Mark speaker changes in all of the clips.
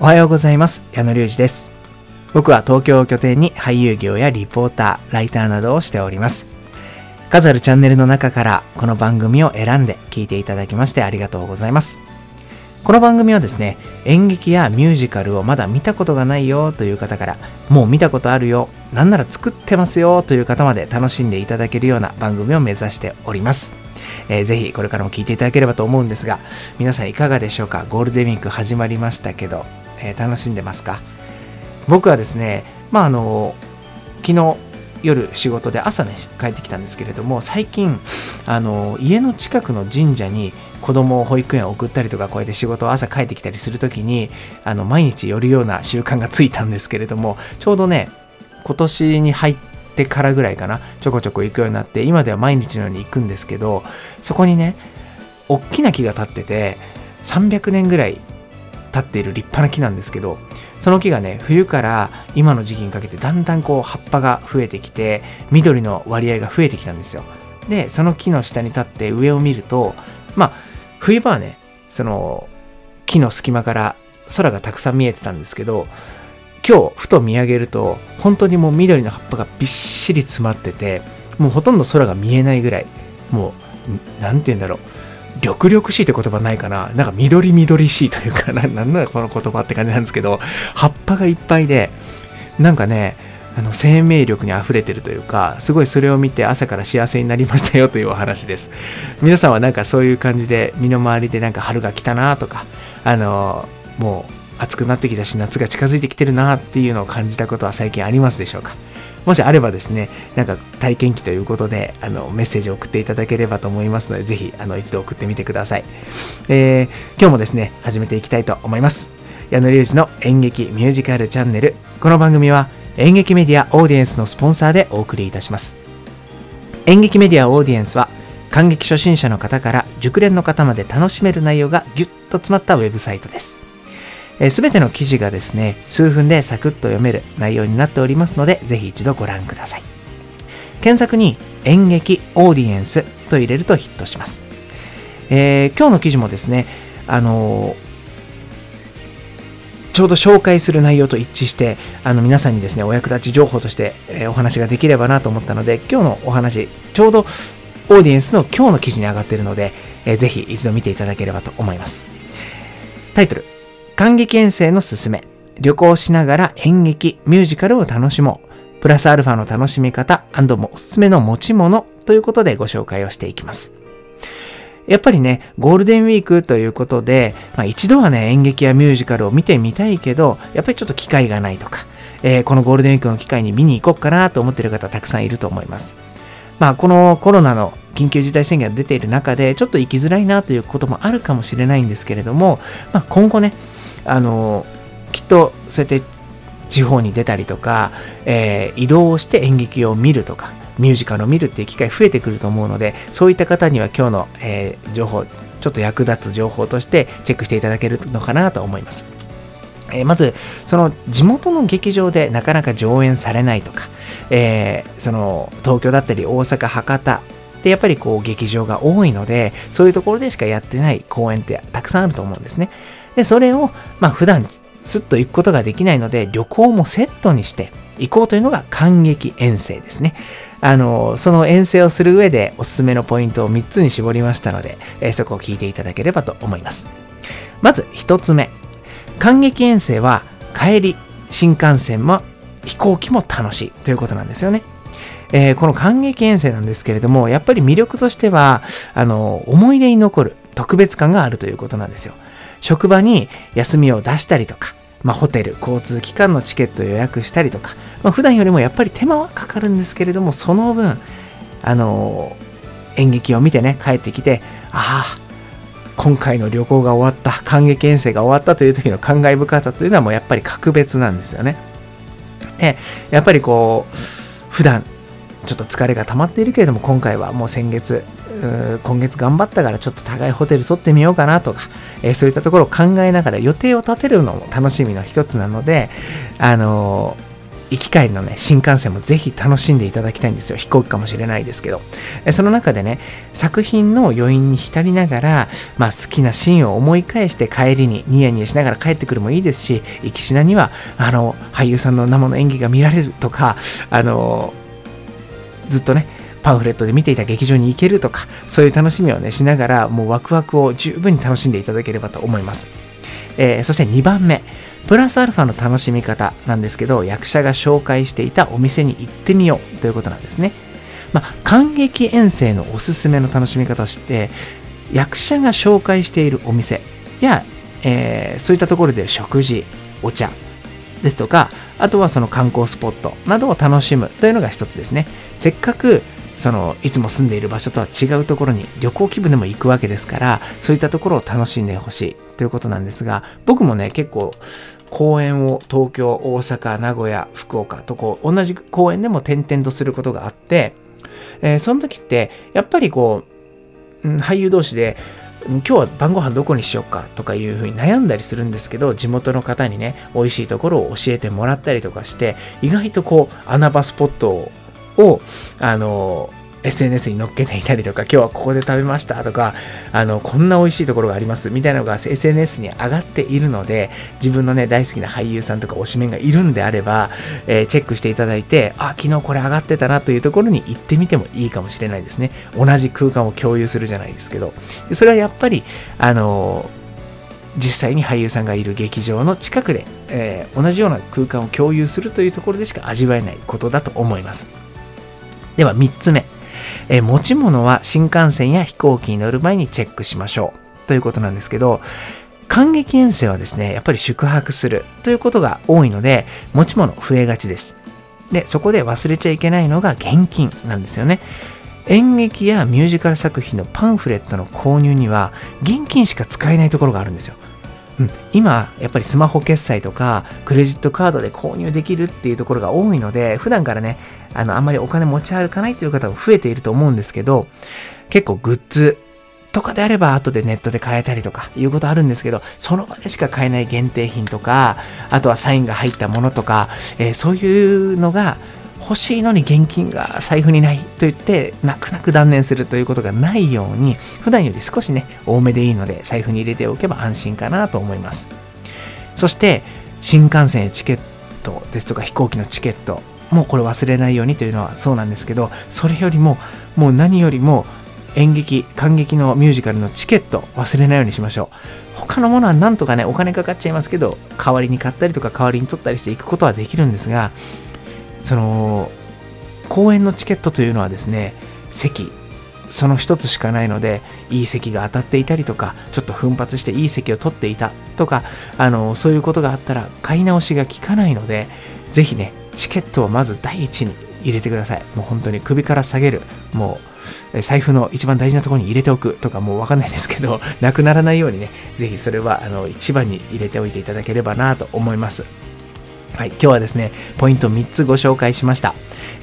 Speaker 1: おはようございます。矢野隆二です。僕は東京を拠点に俳優業やリポーターライターなどをしております。数あるチャンネルの中からこの番組を選んで聞いていただきましてありがとうございます。この番組はですね、演劇やミュージカルをまだ見たことがないよという方から、もう見たことあるよ、なんなら作ってますよという方まで楽しんでいただけるような番組を目指しております。えー、ぜひこれからも聞いていただければと思うんですが、皆さんいかがでしょうか？ゴールデンウィーク始まりましたけど、えー、楽しんでますか？僕はですね、まああの、昨日夜仕事で朝ね帰ってきたんですけれども最近あの家の近くの神社に子供を保育園送ったりとかこうやって仕事を朝帰ってきたりする時にあの毎日寄るような習慣がついたんですけれどもちょうどね今年に入ってからぐらいかなちょこちょこ行くようになって今では毎日のように行くんですけどそこにね大きな木が立ってて300年ぐらい立っている立派な木なんですけどその木がね冬から今の時期にかけてだんだんこう葉っぱが増えてきて緑の割合が増えてきたんですよ。でその木の下に立って上を見るとまあ冬場はね、その木の隙間から空がたくさん見えてたんですけど、今日ふと見上げると本当にもう緑の葉っぱがびっしり詰まっててもうほとんど空が見えないぐらいもう何て言うんだろう。緑々しいって言葉ないかな。なんか緑緑しいというかななんだこの言葉って感じなんですけど葉っぱがいっぱいでなんかねあの生命力にあふれてるというかすごいそれを見て朝から幸せになりましたよというお話です。皆さんはなんかそういう感じで身の回りでなんか春が来たなとかあのもう暑くなってきたし夏が近づいてきてるなっていうのを感じたことは最近ありますでしょうか？もしあればですね、なんか体験記ということで、あの、メッセージを送っていただければと思いますので、ぜひ、あの、一度送ってみてください。えー、今日もですね、始めていきたいと思います。矢野隆二の演劇ミュージカルチャンネル。この番組は、演劇メディアオーディエンスのスポンサーでお送りいたします演劇メディアオーディエンスは感激初心者の方から熟練の方まで楽しめる内容がぎゅっと詰まったウェブサイトですすべての記事がですね数分でサクッと読める内容になっておりますのでぜひ一度ご覧ください。検索に演劇オーディエンスと入れるとヒットします、えー、今日の記事もですねあのちょうど紹介する内容と一致して、あの皆さんにですね、お役立ち情報として、えー、お話ができればなと思ったので、今日のお話、ちょうどオーディエンスの今日の記事に上がっているので、えー、ぜひ一度見ていただければと思います。タイトル、感激遠征のすすめ。旅行しながら演劇、ミュージカルを楽しもう。プラスアルファの楽しみ方もおすすめの持ち物ということでご紹介をしていきます。やっぱりね、ゴールデンウィークということで、まあ、一度はね、演劇やミュージカルを見てみたいけど、やっぱりちょっと機会がないとか、えー、このゴールデンウィークの機会に見に行こうかなと思ってる方たくさんいると思います。まあ、このコロナの緊急事態宣言が出ている中で、ちょっと行きづらいなということもあるかもしれないんですけれども、まあ、今後ね、あのきっとそうやって地方に出たりとか、えー、移動をして演劇を見るとか、ミュージカルを見るっていう機会増えてくると思うので、そういった方には今日の、えー、情報、ちょっと役立つ情報としてチェックしていただけるのかなと思います。えー、まず、その地元の劇場でなかなか上演されないとか、えー、その東京だったり大阪、博多でやっぱりこう劇場が多いので、そういうところでしかやってない公演ってたくさんあると思うんですね。で、それを、まあ普段すっと行くことができないので、旅行もセットにして行こうというのが感激遠征ですね。あの、その遠征をする上でおすすめのポイントを3つに絞りましたので、え、そこを聞いていただければと思います。まず1つ目。感激遠征は帰り、新幹線も飛行機も楽しいということなんですよね。えー、この感激遠征なんですけれども、やっぱり魅力としては、あの、思い出に残る特別感があるということなんですよ。職場に休みを出したりとか、まあ、ホテル、交通機関のチケットを予約したりとか、まあ、普段よりもやっぱり手間はかかるんですけれども、その分、あのー、演劇を見てね、帰ってきて、ああ、今回の旅行が終わった、感激遠征が終わったという時の感慨深さというのはもうやっぱり格別なんですよね。で、やっぱりこう、普段ちょっと疲れが溜まっているけれども、今回はもう先月、今月頑張ったからちょっと高いホテル取ってみようかなとか、えー、そういったところを考えながら予定を立てるのも楽しみの一つなので、あのー、行き帰りのね、新幹線もぜひ楽しんでいただきたいんですよ。飛行機かもしれないですけど。えその中でね、作品の余韻に浸りながら、まあ好きなシーンを思い返して帰りにニヤニヤしながら帰ってくるもいいですし、行きしなには、あの、俳優さんの生の演技が見られるとか、あの、ずっとね、パンフレットで見ていた劇場に行けるとか、そういう楽しみをね、しながら、もうワクワクを十分に楽しんでいただければと思います。えー、そして2番目。プラスアルファの楽しみ方なんですけど、役者が紹介していたお店に行ってみようということなんですね。まあ、感激遠征のおすすめの楽しみ方として、役者が紹介しているお店や、えー、そういったところで食事、お茶ですとか、あとはその観光スポットなどを楽しむというのが一つですね。せっかくそのいつも住んでいる場所とは違うところに旅行気分でも行くわけですからそういったところを楽しんでほしい。ということなんですが僕もね結構公演を東京大阪名古屋福岡とこう同じ公演でも転々とすることがあって、えー、その時ってやっぱりこう、うん、俳優同士で今日は晩ご飯どこにしようかとかいうふうに悩んだりするんですけど地元の方にね美味しいところを教えてもらったりとかして意外とこう穴場スポットをを、あの、SNS に載っけていたりとか、今日はここで食べましたとか、あの、こんな美味しいところがありますみたいなのが SNS に上がっているので、自分のね、大好きな俳優さんとか推しメンがいるんであれば、えー、チェックしていただいて、あ、昨日これ上がってたなというところに行ってみてもいいかもしれないですね。同じ空間を共有するじゃないですけど。それはやっぱり、あの実際に俳優さんがいる劇場の近くで、えー、同じような空間を共有するというところでしか味わえないことだと思います。では3つ目。えー、持ち物は新幹線や飛行機に乗る前にチェックしましょう。ということなんですけど、感激遠征はですね、やっぱり宿泊するということが多いので、持ち物増えがちです。で、そこで忘れちゃいけないのが現金なんですよね。演劇やミュージカル作品のパンフレットの購入には現金しか使えないところがあるんですよ。うん、今やっぱりスマホ決済とかクレジットカードで購入できるっていうところが多いので普段からねあのあんまりお金持ち歩かないという方が増えていると思うんですけど結構グッズとかであれば後でネットで買えたりとかいうことあるんですけど、その場でしか買えない限定品とか、あとはサインが入ったものとか、えー、そういうのが欲しいのに現金が財布にないと言って泣く泣く断念するということがないように普段より少しね多めでいいので財布に入れておけば安心かなと思います。そして新幹線チケットですとか飛行機のチケットもうこれ忘れないようにというのはそうなんですけどそれよりももう何よりも演劇感激のミュージカルのチケット忘れないようにしましょう。他のものはなんとかねお金かかっちゃいますけど代わりに買ったりとか代わりに取ったりしていくことはできるんですがその公演のチケットというのはですね席その一つしかないのでいい席が当たっていたりとかちょっと奮発していい席を取っていたとかあのそういうことがあったら買い直しが効かないのでぜひねチケットをまず第一に入れてください。もう本当に首から下げるもう財布の一番大事なところに入れておくとかもうわかんないですけど なくならないようにねぜひそれはあの一番に入れておいていただければなと思います。はい、今日はですね、ポイント3つご紹介しました。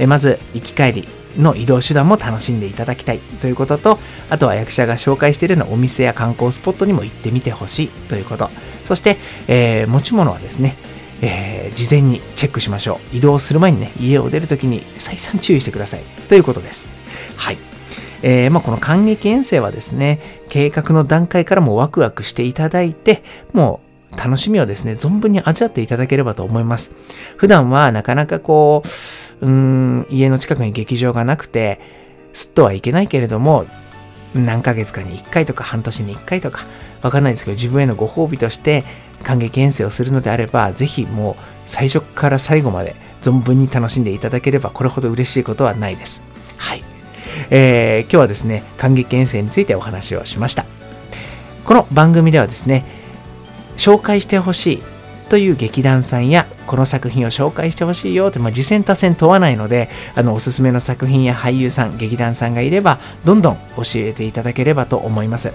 Speaker 1: えまず、行き帰りの移動手段も楽しんでいただきたいということと、あとは役者が紹介しているようなお店や観光スポットにも行ってみてほしいということ。そして、えー、持ち物はですね、えー、事前にチェックしましょう。移動する前にね、家を出るときに再三注意してください。ということです。はい。えー、まあ、この感激遠征はですね、計画の段階からもワクワクしていただいて、もう楽しみをですね、存分に味わっていただければと思います。普段はなかなかこう、うん、家の近くに劇場がなくて、すっとはいけないけれども、何ヶ月かに1回とか半年に1回とか、わかんないですけど、自分へのご褒美として感激遠征をするのであれば、ぜひもう最初から最後まで存分に楽しんでいただければ、これほど嬉しいことはないです。はい。えー、今日はですね、感激遠征についてお話をしました。この番組ではですね、紹介してほしいという劇団さんやこの作品を紹介してほしいよって、まあ、次戦多戦問わないのであのおすすめの作品や俳優さん劇団さんがいればどんどん教えていただければと思います。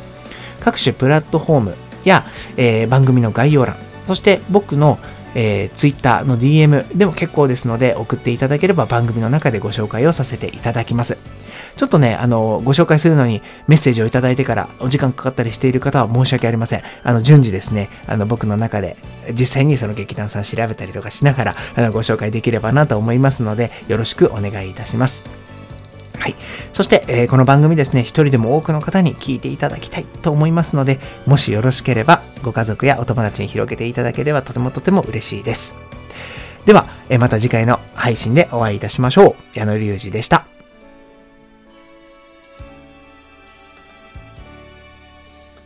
Speaker 1: 各種プラットフォームや、えー、番組の概要欄そして僕のえー、Twitter の DM でも結構ですので送っていただければ番組の中でご紹介をさせていただきます。ちょっとね、あの、ご紹介するのにメッセージをいただいてからお時間かかったりしている方は申し訳ありません。あの、順次ですね、あの、僕の中で実際にその劇団さん調べたりとかしながら、あの、ご紹介できればなと思いますので、よろしくお願いいたします。はい。そして、えー、この番組ですね、一人でも多くの方に聞いていただきたいと思いますので、もしよろしければ、ご家族やお友達に広げていただければとてもとても嬉しいです。では、えー、また次回の配信でお会いいたしましょう。矢野隆二でした。